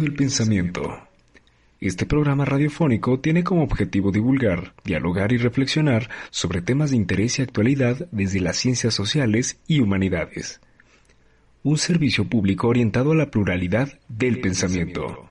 del pensamiento. Este programa radiofónico tiene como objetivo divulgar, dialogar y reflexionar sobre temas de interés y actualidad desde las ciencias sociales y humanidades. Un servicio público orientado a la pluralidad del pensamiento.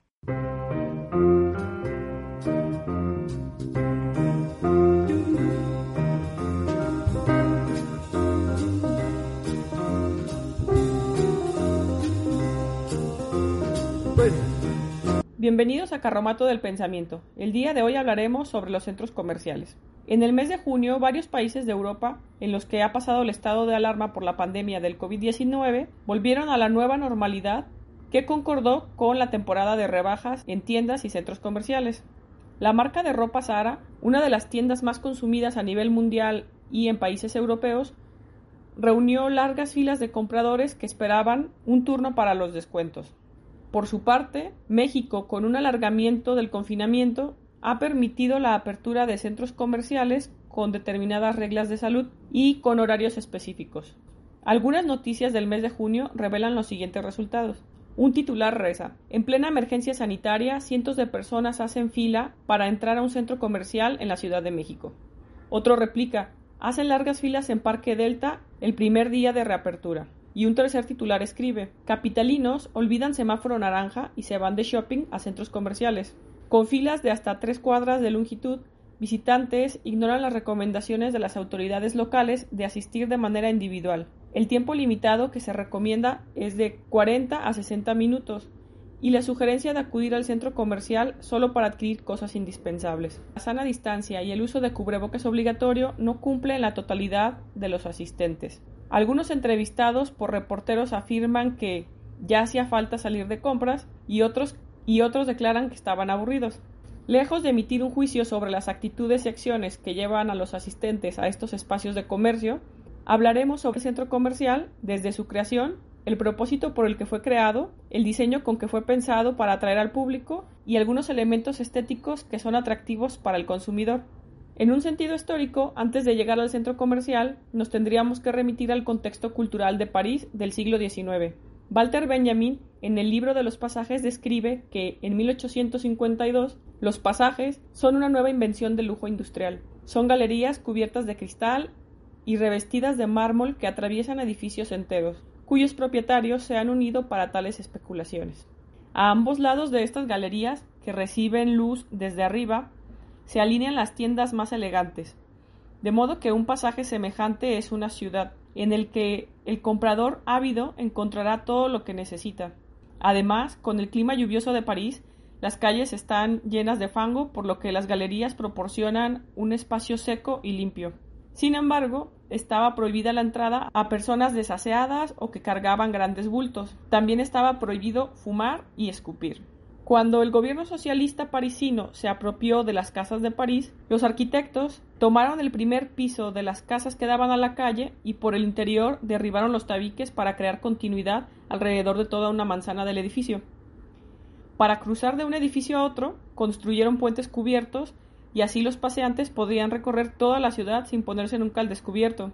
Bienvenidos a Carromato del Pensamiento. El día de hoy hablaremos sobre los centros comerciales. En el mes de junio, varios países de Europa, en los que ha pasado el estado de alarma por la pandemia del COVID-19, volvieron a la nueva normalidad que concordó con la temporada de rebajas en tiendas y centros comerciales. La marca de ropa Zara, una de las tiendas más consumidas a nivel mundial y en países europeos, reunió largas filas de compradores que esperaban un turno para los descuentos. Por su parte, México, con un alargamiento del confinamiento, ha permitido la apertura de centros comerciales con determinadas reglas de salud y con horarios específicos. Algunas noticias del mes de junio revelan los siguientes resultados. Un titular reza, en plena emergencia sanitaria, cientos de personas hacen fila para entrar a un centro comercial en la Ciudad de México. Otro replica, hacen largas filas en Parque Delta el primer día de reapertura. Y un tercer titular escribe, Capitalinos olvidan semáforo naranja y se van de shopping a centros comerciales. Con filas de hasta tres cuadras de longitud, visitantes ignoran las recomendaciones de las autoridades locales de asistir de manera individual. El tiempo limitado que se recomienda es de 40 a 60 minutos y la sugerencia de acudir al centro comercial solo para adquirir cosas indispensables. La sana distancia y el uso de cubrebocas obligatorio no cumplen la totalidad de los asistentes. Algunos entrevistados por reporteros afirman que ya hacía falta salir de compras y otros, y otros declaran que estaban aburridos. Lejos de emitir un juicio sobre las actitudes y acciones que llevan a los asistentes a estos espacios de comercio, hablaremos sobre el centro comercial desde su creación, el propósito por el que fue creado, el diseño con que fue pensado para atraer al público y algunos elementos estéticos que son atractivos para el consumidor. En un sentido histórico, antes de llegar al centro comercial, nos tendríamos que remitir al contexto cultural de París del siglo XIX. Walter Benjamin, en el libro de los pasajes, describe que en 1852 los pasajes son una nueva invención del lujo industrial. Son galerías cubiertas de cristal y revestidas de mármol que atraviesan edificios enteros, cuyos propietarios se han unido para tales especulaciones. A ambos lados de estas galerías, que reciben luz desde arriba, se alinean las tiendas más elegantes, de modo que un pasaje semejante es una ciudad, en el que el comprador ávido encontrará todo lo que necesita. Además, con el clima lluvioso de París, las calles están llenas de fango, por lo que las galerías proporcionan un espacio seco y limpio. Sin embargo, estaba prohibida la entrada a personas desaseadas o que cargaban grandes bultos. También estaba prohibido fumar y escupir. Cuando el gobierno socialista parisino se apropió de las casas de París, los arquitectos tomaron el primer piso de las casas que daban a la calle y por el interior derribaron los tabiques para crear continuidad alrededor de toda una manzana del edificio. Para cruzar de un edificio a otro, construyeron puentes cubiertos y así los paseantes podrían recorrer toda la ciudad sin ponerse nunca al descubierto.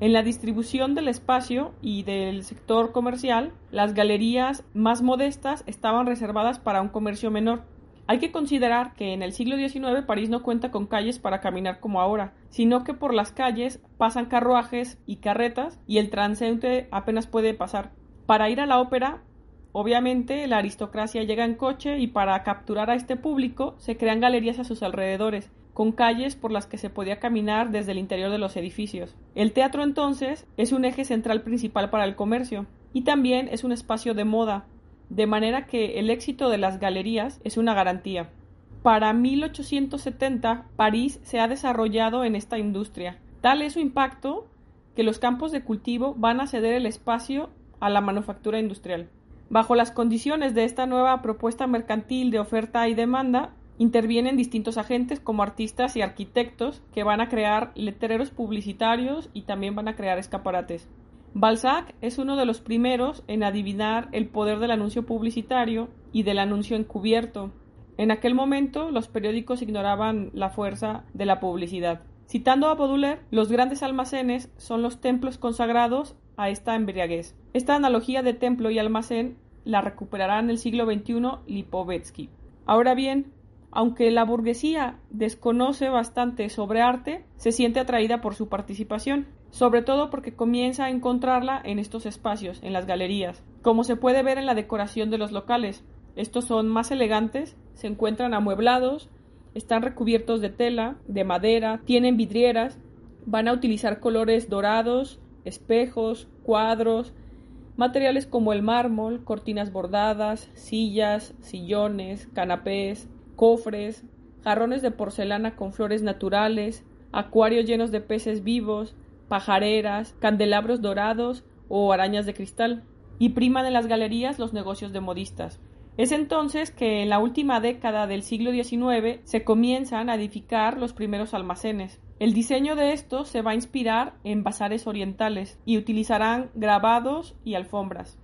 En la distribución del espacio y del sector comercial, las galerías más modestas estaban reservadas para un comercio menor. Hay que considerar que en el siglo XIX París no cuenta con calles para caminar como ahora, sino que por las calles pasan carruajes y carretas y el transeúnte apenas puede pasar. Para ir a la ópera, obviamente la aristocracia llega en coche y para capturar a este público se crean galerías a sus alrededores, con calles por las que se podía caminar desde el interior de los edificios. El teatro entonces es un eje central principal para el comercio y también es un espacio de moda, de manera que el éxito de las galerías es una garantía. Para 1870, París se ha desarrollado en esta industria. Tal es su impacto que los campos de cultivo van a ceder el espacio a la manufactura industrial. Bajo las condiciones de esta nueva propuesta mercantil de oferta y demanda, intervienen distintos agentes como artistas y arquitectos que van a crear letreros publicitarios y también van a crear escaparates. Balzac es uno de los primeros en adivinar el poder del anuncio publicitario y del anuncio encubierto, en aquel momento los periódicos ignoraban la fuerza de la publicidad. Citando a Baudelaire, los grandes almacenes son los templos consagrados a esta embriaguez. Esta analogía de templo y almacén la recuperará en el siglo XXI Lipovetsky. Ahora bien, aunque la burguesía desconoce bastante sobre arte, se siente atraída por su participación, sobre todo porque comienza a encontrarla en estos espacios, en las galerías, como se puede ver en la decoración de los locales. Estos son más elegantes, se encuentran amueblados, están recubiertos de tela, de madera, tienen vidrieras, van a utilizar colores dorados, espejos, cuadros, materiales como el mármol, cortinas bordadas, sillas, sillones, canapés, cofres, jarrones de porcelana con flores naturales, acuarios llenos de peces vivos, pajareras, candelabros dorados o arañas de cristal. Y priman en las galerías los negocios de modistas. Es entonces que en la última década del siglo XIX se comienzan a edificar los primeros almacenes. El diseño de estos se va a inspirar en bazares orientales y utilizarán grabados y alfombras.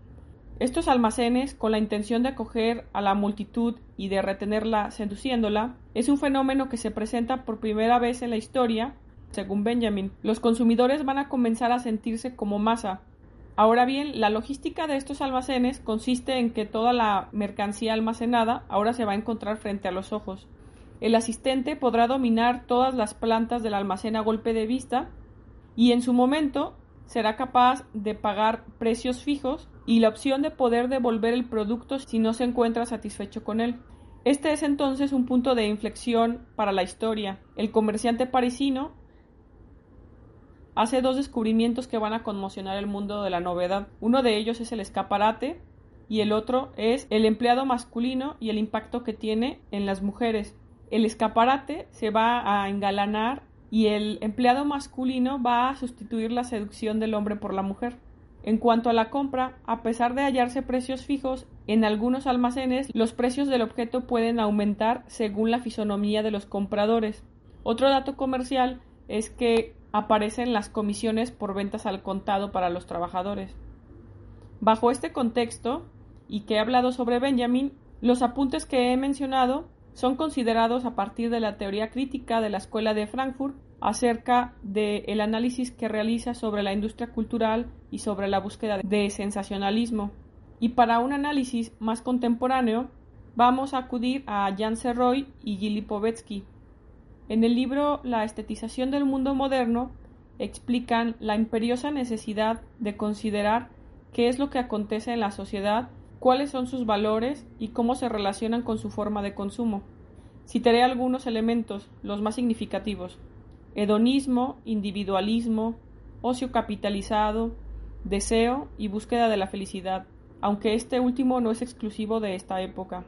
Estos almacenes, con la intención de acoger a la multitud y de retenerla seduciéndola, es un fenómeno que se presenta por primera vez en la historia. Según Benjamin, los consumidores van a comenzar a sentirse como masa, Ahora bien, la logística de estos almacenes consiste en que toda la mercancía almacenada ahora se va a encontrar frente a los ojos. El asistente podrá dominar todas las plantas del almacén a golpe de vista y en su momento será capaz de pagar precios fijos y la opción de poder devolver el producto si no se encuentra satisfecho con él. Este es entonces un punto de inflexión para la historia. El comerciante parisino hace dos descubrimientos que van a conmocionar el mundo de la novedad. Uno de ellos es el escaparate y el otro es el empleado masculino y el impacto que tiene en las mujeres. El escaparate se va a engalanar y el empleado masculino va a sustituir la seducción del hombre por la mujer. En cuanto a la compra, a pesar de hallarse precios fijos, en algunos almacenes los precios del objeto pueden aumentar según la fisonomía de los compradores. Otro dato comercial es que aparecen las comisiones por ventas al contado para los trabajadores. Bajo este contexto, y que he hablado sobre Benjamin, los apuntes que he mencionado son considerados a partir de la teoría crítica de la Escuela de Frankfurt acerca del análisis que realiza sobre la industria cultural y sobre la búsqueda de sensacionalismo. Y para un análisis más contemporáneo, vamos a acudir a Jan Serroy y Gili Povetsky, en el libro La estetización del mundo moderno explican la imperiosa necesidad de considerar qué es lo que acontece en la sociedad, cuáles son sus valores y cómo se relacionan con su forma de consumo. Citaré algunos elementos, los más significativos. Hedonismo, individualismo, ocio capitalizado, deseo y búsqueda de la felicidad, aunque este último no es exclusivo de esta época.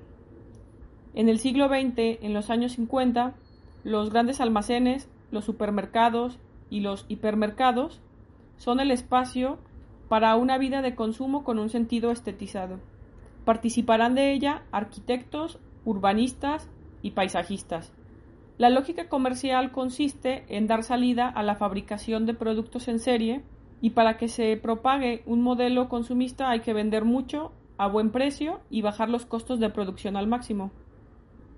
En el siglo XX, en los años 50, los grandes almacenes, los supermercados y los hipermercados son el espacio para una vida de consumo con un sentido estetizado. Participarán de ella arquitectos, urbanistas y paisajistas. La lógica comercial consiste en dar salida a la fabricación de productos en serie y para que se propague un modelo consumista hay que vender mucho a buen precio y bajar los costos de producción al máximo.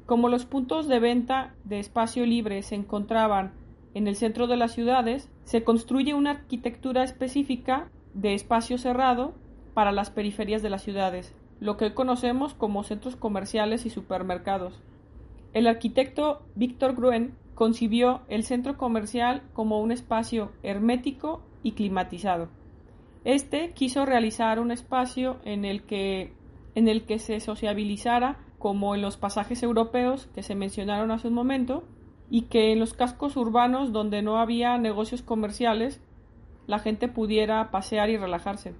Como los puntos de venta de espacio libre se encontraban en el centro de las ciudades, se construye una arquitectura específica de espacio cerrado para las periferias de las ciudades, lo que hoy conocemos como centros comerciales y supermercados. El arquitecto Víctor Gruen concibió el centro comercial como un espacio hermético y climatizado. Este quiso realizar un espacio en el que, se sociabilizara como en los pasajes europeos que se mencionaron hace un momento, y que en los cascos urbanos donde no había negocios comerciales, la gente pudiera pasear y relajarse.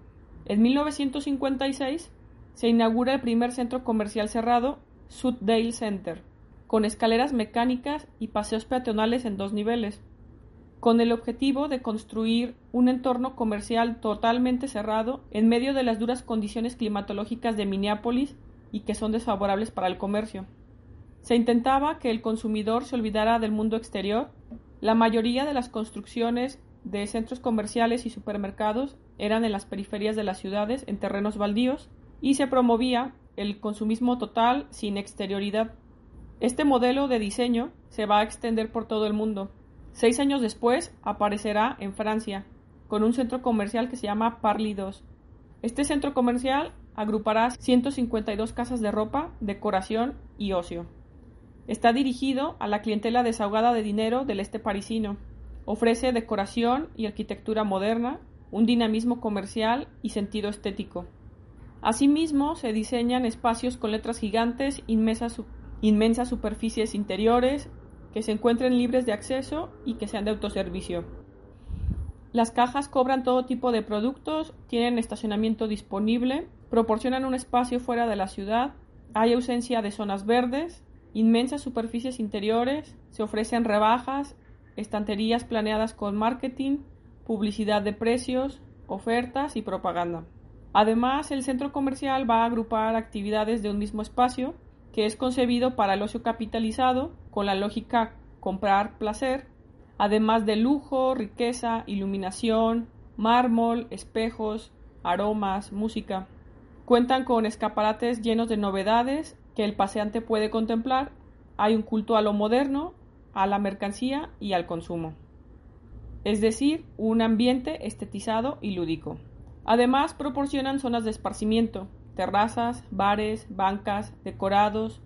En 1956, se inaugura el primer centro comercial cerrado, Sutdale Center, con escaleras mecánicas y paseos peatonales en dos niveles, con el objetivo de construir un entorno comercial totalmente cerrado en medio de las duras condiciones climatológicas de Minneapolis y que son desfavorables para el comercio. Se intentaba que el consumidor se olvidara del mundo exterior. La mayoría de las construcciones de centros comerciales y supermercados eran en las periferias de las ciudades, en terrenos baldíos, y se promovía el consumismo total sin exterioridad. Este modelo de diseño se va a extender por todo el mundo. Seis años después aparecerá en Francia, con un centro comercial que se llama Parly 2. Este centro comercial agrupará 152 casas de ropa, decoración y ocio. Está dirigido a la clientela desahogada de dinero del este parisino. Ofrece decoración y arquitectura moderna, un dinamismo comercial y sentido estético. Asimismo, se diseñan espacios con letras gigantes, inmensas, inmensas superficies interiores, que se encuentren libres de acceso y que sean de autoservicio. Las cajas cobran todo tipo de productos, tienen estacionamiento disponible, proporcionan un espacio fuera de la ciudad, hay ausencia de zonas verdes, inmensas superficies interiores, se ofrecen rebajas, estanterías planeadas con marketing, publicidad de precios, ofertas y propaganda. Además, el centro comercial va a agrupar actividades de un mismo espacio, que es concebido para el ocio capitalizado, con la lógica comprar placer, además de lujo, riqueza, iluminación, mármol, espejos, aromas, música. Cuentan con escaparates llenos de novedades que el paseante puede contemplar, hay un culto a lo moderno, a la mercancía y al consumo. Es decir, un ambiente estetizado y lúdico. Además, proporcionan zonas de esparcimiento, terrazas, bares, bancas, decorados,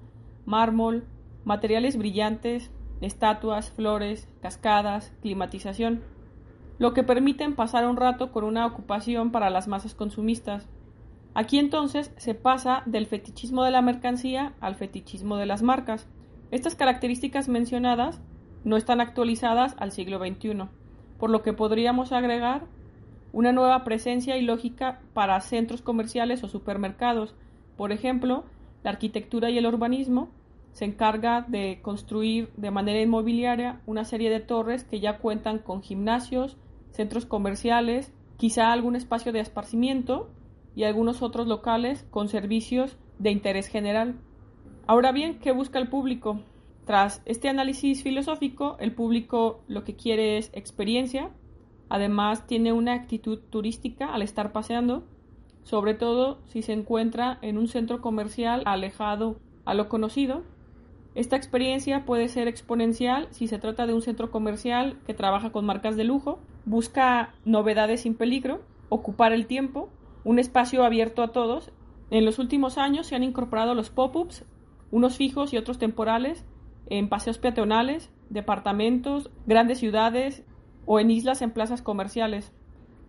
mármol, materiales brillantes, estatuas, flores, cascadas, climatización, lo que permiten pasar un rato con una ocupación para las masas consumistas, Aquí entonces se pasa del fetichismo de la mercancía al fetichismo de las marcas. Estas características mencionadas no están actualizadas al siglo XXI, por lo que podríamos agregar una nueva presencia y lógica para centros comerciales o supermercados. Por ejemplo, la arquitectura y el urbanismo se encarga de construir de manera inmobiliaria una serie de torres que ya cuentan con gimnasios, centros comerciales, quizá algún espacio de esparcimiento y algunos otros locales con servicios de interés general. Ahora bien, ¿qué busca el público? Tras este análisis filosófico, el público lo que quiere es experiencia, además tiene una actitud turística al estar paseando, sobre todo si se encuentra en un centro comercial alejado a lo conocido. Esta experiencia puede ser exponencial si se trata de un centro comercial que trabaja con marcas de lujo, busca novedades sin peligro, ocupar el tiempo un espacio abierto a todos. En los últimos años se han incorporado los pop-ups, unos fijos y otros temporales, en paseos peatonales, departamentos, grandes ciudades o en islas en plazas comerciales.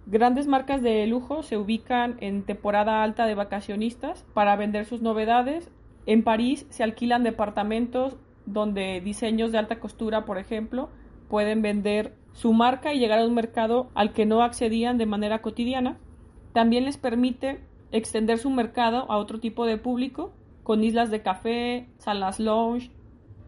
Grandes marcas de lujo se ubican en temporada alta de vacacionistas para vender sus novedades. En París se alquilan departamentos donde diseños de alta costura, por ejemplo, pueden vender su marca y llegar a un mercado al que no accedían de manera cotidiana. También les permite extender su mercado a otro tipo de público, con islas de café, salas lounge,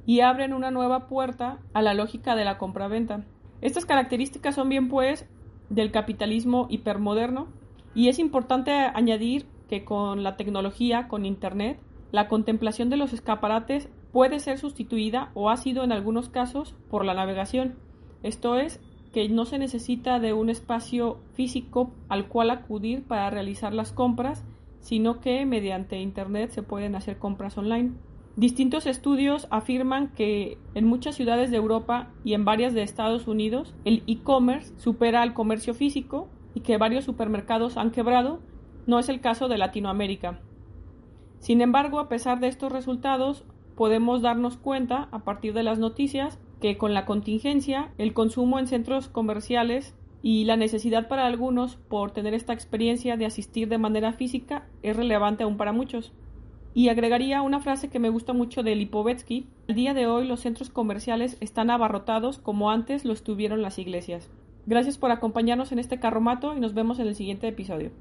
y abren una nueva puerta a la lógica de la compraventa. Estas características son bien pues del capitalismo hipermoderno y es importante añadir que con la tecnología, con Internet, la contemplación de los escaparates puede ser sustituida o ha sido en algunos casos por la navegación. Esto es, que no se necesita de un espacio físico al cual acudir para realizar las compras, sino que mediante Internet se pueden hacer compras online. Distintos estudios afirman que en muchas ciudades de Europa y en varias de Estados Unidos el e-commerce supera al comercio físico y que varios supermercados han quebrado. No es el caso de Latinoamérica. Sin embargo, a pesar de estos resultados, podemos darnos cuenta, a partir de las noticias, que con la contingencia, el consumo en centros comerciales y la necesidad para algunos por tener esta experiencia de asistir de manera física es relevante aún para muchos. Y agregaría una frase que me gusta mucho de Lipovetsky. El día de hoy los centros comerciales están abarrotados como antes lo estuvieron las iglesias. Gracias por acompañarnos en este carromato y nos vemos en el siguiente episodio.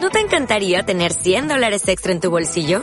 ¿No te encantaría tener 100 dólares extra en tu bolsillo?